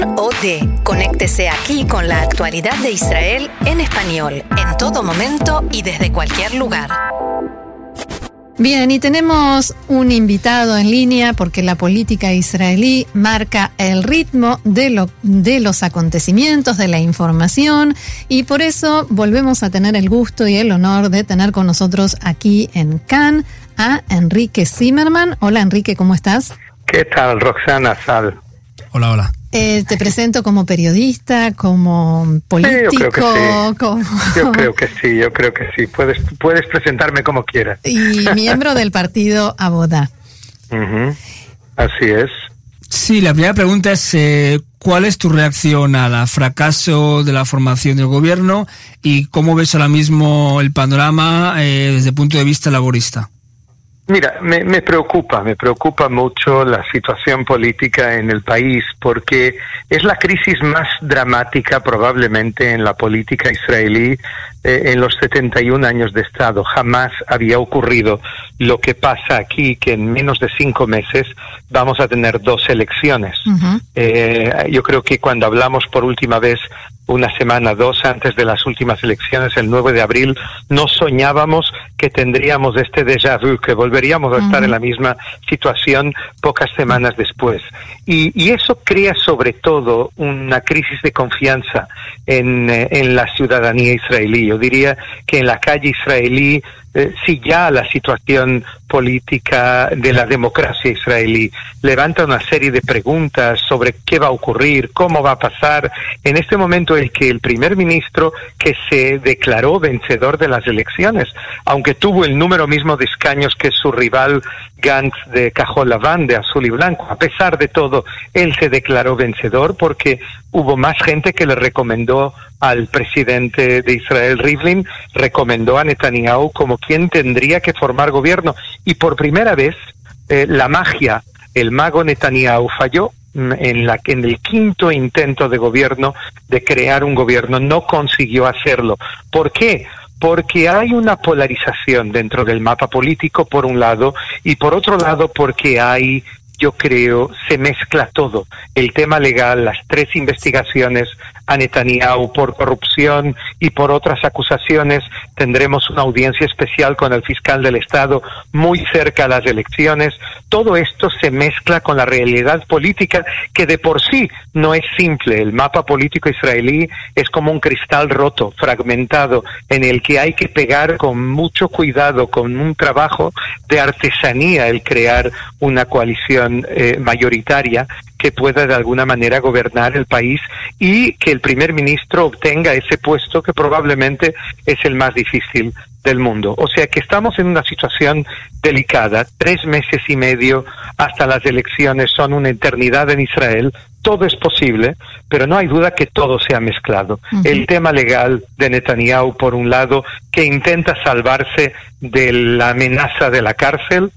Can OD. Conéctese aquí con la actualidad de Israel en español, en todo momento y desde cualquier lugar. Bien, y tenemos un invitado en línea porque la política israelí marca el ritmo de, lo, de los acontecimientos, de la información, y por eso volvemos a tener el gusto y el honor de tener con nosotros aquí en Cannes a Enrique Zimmerman. Hola Enrique, ¿cómo estás? ¿Qué tal, Roxana Sal? Hola, hola. Eh, te presento como periodista, como político. yo, creo que sí. como... yo creo que sí, yo creo que sí. Puedes, puedes presentarme como quieras. Y miembro del partido Abodá. Ujú. Así es. Sí, la primera pregunta es eh, ¿cuál es tu reacción al fracaso de la formación del gobierno y cómo ves ahora mismo el panorama eh, desde el punto de vista laborista? Mira, me, me preocupa, me preocupa mucho la situación política en el país porque es la crisis más dramática probablemente en la política israelí eh, en los 71 años de Estado. Jamás había ocurrido lo que pasa aquí, que en menos de cinco meses vamos a tener dos elecciones. Eh, yo creo que cuando hablamos por última vez una semana, dos antes de las últimas elecciones, el 9 de abril, no soñábamos que tendríamos este déjà vu, que volveríamos a estar en la misma situación pocas semanas después. Y, y eso crea sobre todo una crisis de confianza en, eh, en la ciudadanía israelí. Yo diría que en la calle israelí eh, si ya la situación política de la democracia israelí levanta una serie de preguntas sobre qué va a ocurrir, cómo va a pasar, en este momento el que el primer ministro que se declaró vencedor de las elecciones, aunque tuvo el número mismo de escaños que su rival Gantz de Cajolabán, de azul y blanco, a pesar de todo, él se declaró vencedor porque hubo más gente que le recomendó al presidente de Israel, Rivlin, recomendó a Netanyahu como quien tendría que formar gobierno. Y por primera vez, eh, la magia, el mago Netanyahu falló en, la, en el quinto intento de gobierno de crear un gobierno. No consiguió hacerlo. ¿Por qué? Porque hay una polarización dentro del mapa político, por un lado, y por otro lado, porque hay yo creo, se mezcla todo. El tema legal, las tres investigaciones a Netanyahu por corrupción y por otras acusaciones. Tendremos una audiencia especial con el fiscal del Estado muy cerca a las elecciones. Todo esto se mezcla con la realidad política que de por sí no es simple. El mapa político israelí es como un cristal roto, fragmentado, en el que hay que pegar con mucho cuidado, con un trabajo de artesanía el crear una coalición eh, mayoritaria que pueda de alguna manera gobernar el país y que el primer ministro obtenga ese puesto que probablemente es el más difícil del mundo. O sea que estamos en una situación delicada. Tres meses y medio hasta las elecciones son una eternidad en Israel. Todo es posible, pero no hay duda que todo se ha mezclado. El tema legal de Netanyahu, por un lado, que intenta salvarse de la amenaza de la cárcel,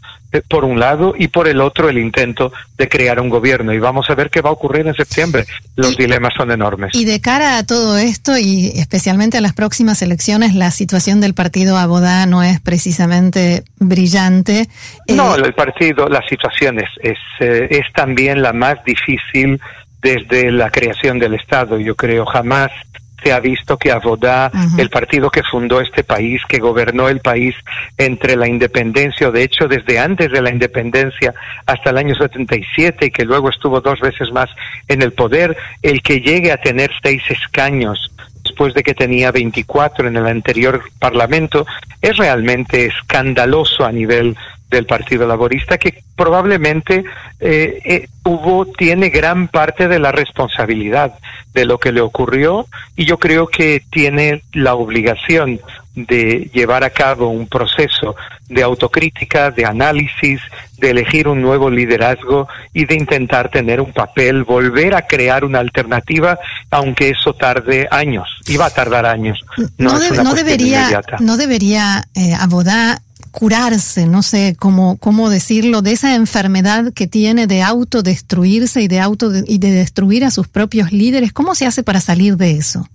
por un lado, y por el otro el intento de crear un gobierno. Y vamos a ver qué va a ocurrir en septiembre. Los Y- dilemas son enormes. Y de cara a todo esto y especialmente a las próximas elecciones, la situación del partido Abodá no es precisamente brillante. Eh, No, el partido, la situación es, es, eh, es también la más difícil desde la creación del Estado. Yo creo jamás se ha visto que Avodá, Ujú. el partido que fundó este país, que gobernó el país entre la independencia, o de hecho desde antes de la independencia hasta el año 77 y que luego estuvo dos veces más en el poder, el que llegue a tener seis escaños después de que tenía 24 en el anterior parlamento, es realmente escandaloso a nivel del Partido Laborista que probablemente eh, eh, hubo tiene gran parte de la responsabilidad de lo que le ocurrió y yo creo que tiene la obligación de llevar a cabo un proceso de autocrítica, de análisis, de elegir un nuevo liderazgo y de intentar tener un papel, volver a crear una alternativa, aunque eso tarde años, y va a tardar años. No, debería, inmediata. no debería eh, curarse, no sé cómo, cómo decirlo, de esa enfermedad que tiene de autodestruirse y de, auto y de destruir a sus propios líderes. ¿Cómo se hace para salir de eso?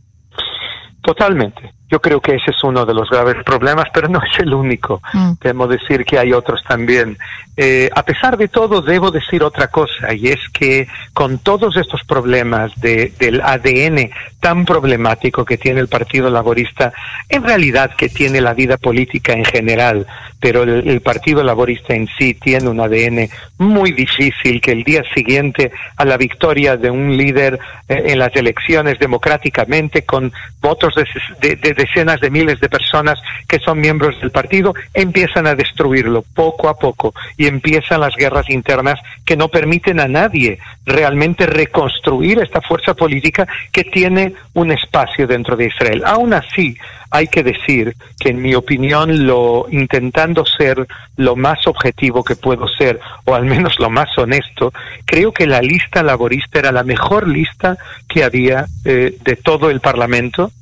Totalmente. Yo creo que ese es uno de los graves problemas, pero no es el único. Mm. Debo decir que hay otros también. Eh, a pesar de todo, debo decir otra cosa, y es que con todos estos problemas de, del ADN tan problemático que tiene el Partido Laborista, en realidad que tiene la vida política en general, pero el, Partido Laborista en sí tiene un ADN muy difícil que el día siguiente a la victoria de un líder eh, en las elecciones democráticamente con votos de, de, decenas de miles de personas que son miembros del partido empiezan a destruirlo poco a poco y empiezan las guerras internas que no permiten a nadie realmente reconstruir esta fuerza política que tiene un espacio dentro de Israel. Aún así, hay que decir que en mi opinión lo intentando ser lo más objetivo que puedo ser o al menos lo más honesto creo que la lista laborista era la mejor lista que había eh, de todo el parlamento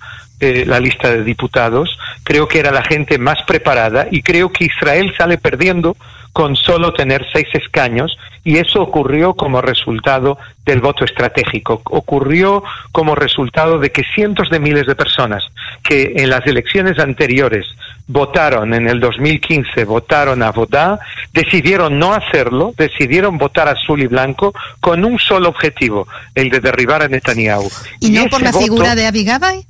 eh, la lista de diputados creo que era la gente más preparada y creo que Israel sale perdiendo con solo tener seis escaños y eso ocurrió como resultado del voto estratégico. Ocurrió como resultado de que cientos de miles de personas que en las elecciones anteriores votaron en el 2015, votaron a Vodá, decidieron no hacerlo, decidieron votar azul y blanco con un solo objetivo, el de derribar a Netanyahu. ¿Y, no por la figura de Abigabai?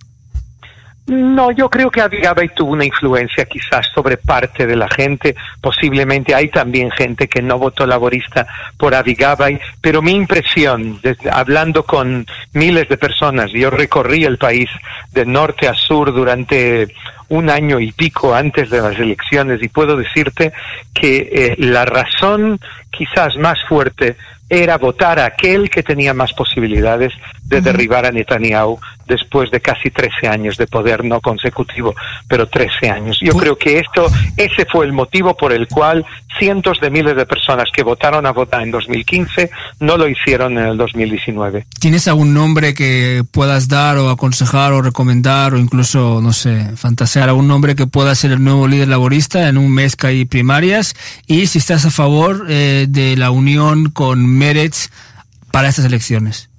No, yo creo que Abigabai tuvo una influencia quizás sobre parte de la gente. Posiblemente hay también gente que no votó laborista por Abigabai, pero mi impresión, hablando con miles de personas, yo recorrí el país de norte a sur durante un año y pico antes de las elecciones y puedo decirte que eh, la razón quizás más fuerte era votar a aquel que tenía más posibilidades de derribar a Netanyahu después de casi 13 años de poder no consecutivo, pero 13 años. Yo creo que esto, ese fue el motivo por el cual cientos de miles de personas que votaron a votar en 2015 no lo hicieron en el 2019. ¿Tienes algún nombre que puedas dar o aconsejar o recomendar o incluso, no sé, fantasear algún nombre que pueda ser el nuevo líder laborista en un mes que hay primarias? Y si estás a favor eh, de la unión con Meretz para estas elecciones.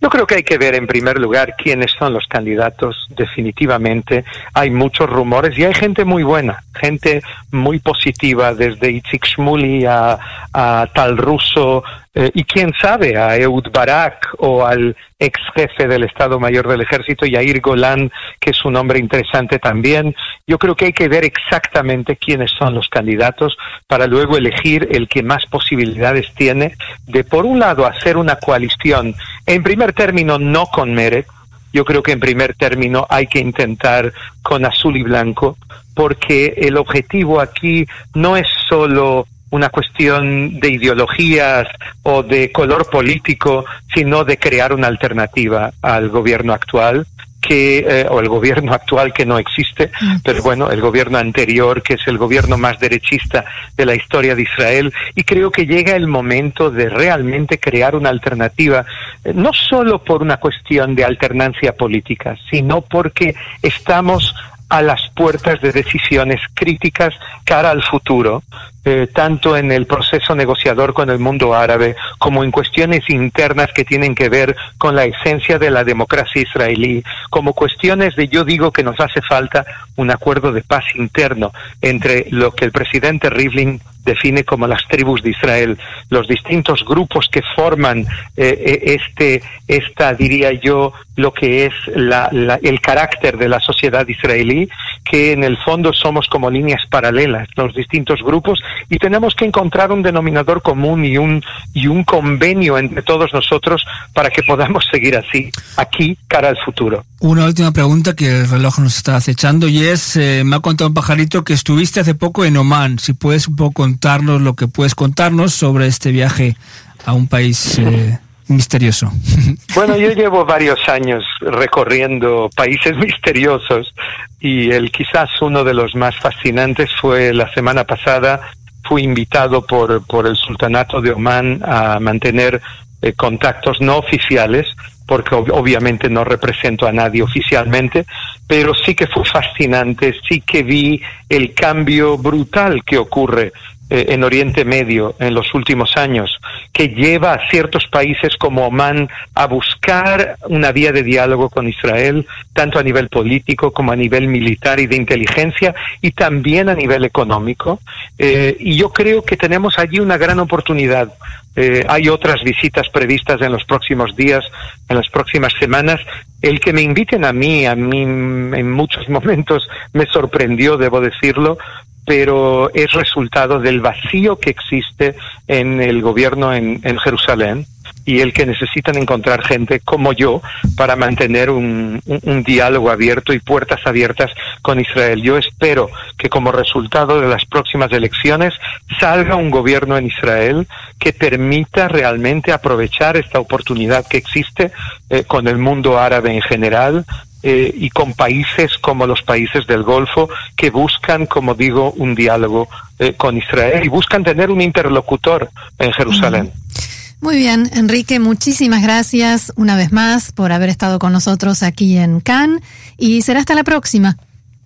Yo creo que hay que ver en primer lugar quiénes son los candidatos. Definitivamente hay muchos rumores y hay gente muy buena, gente muy positiva, desde Itzik Shmuli a, a Tal Russo, eh, y quién sabe, a Eud Barak o al ex jefe del Estado Mayor del Ejército, Yair Golan, que es un hombre interesante también. Yo creo que hay que ver exactamente quiénes son los candidatos para luego elegir el que más posibilidades tiene de, por un lado, hacer una coalición, en primer término, no con Meret, yo creo que en primer término hay que intentar con azul y blanco, porque el objetivo aquí no es solo una cuestión de ideologías o de color político, sino de crear una alternativa al gobierno actual que eh, o el gobierno actual que no existe, pero bueno, el gobierno anterior que es el gobierno más derechista de la historia de Israel y creo que llega el momento de realmente crear una alternativa eh, no solo por una cuestión de alternancia política, sino porque estamos a las puertas de decisiones críticas cara al futuro, eh, tanto en el proceso negociador con el mundo árabe como en cuestiones internas que tienen que ver con la esencia de la democracia israelí, como cuestiones de yo digo que nos hace falta un acuerdo de paz interno entre lo que el presidente Rivlin define como las tribus de Israel, los distintos grupos que forman eh, eh, este, esta, diría yo, lo que es la, el carácter de la sociedad israelí, que en el fondo somos como líneas paralelas, los distintos grupos, y tenemos que encontrar un denominador común y un, y un convenio entre todos nosotros para que podamos seguir así, aquí, cara al futuro. Una última pregunta que el reloj nos está acechando y es, eh, me ha contado un pajarito que estuviste hace poco en Oman, si puedes un poco contarnos lo que puedes contarnos sobre este viaje a un país eh, misterioso. Bueno, yo llevo varios años recorriendo países misteriosos y el quizás uno de los más fascinantes fue la semana pasada. Fui invitado por, por el Sultanato de Oman a mantener eh, contactos no oficiales porque obviamente no represento a nadie oficialmente, pero sí que fue fascinante, sí que vi el cambio brutal que ocurre en Oriente Medio en los últimos años, que lleva a ciertos países como Oman a buscar una vía de diálogo con Israel, tanto a nivel político como a nivel militar y de inteligencia, y también a nivel económico. Eh, y yo creo que tenemos allí una gran oportunidad. Eh, hay otras visitas previstas en los próximos días, en las próximas semanas. El que me inviten a mí, a mí en muchos momentos me sorprendió, debo decirlo, pero es resultado del vacío que existe en el gobierno en, Jerusalén y el que necesitan encontrar gente como yo para mantener un, diálogo abierto y puertas abiertas con Israel. Yo espero que como resultado de las próximas elecciones salga un gobierno en Israel que permita realmente aprovechar esta oportunidad que existe eh, con el mundo árabe en general eh, y con países como los países del Golfo que buscan, como digo, un diálogo eh, con Israel y buscan tener un interlocutor en Jerusalén. Muy bien, Enrique, muchísimas gracias una vez más por haber estado con nosotros aquí en Cannes y será hasta la próxima.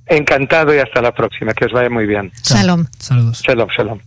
Encantado y hasta la próxima, que os vaya muy bien. Shalom. Saludos. Shalom, shalom.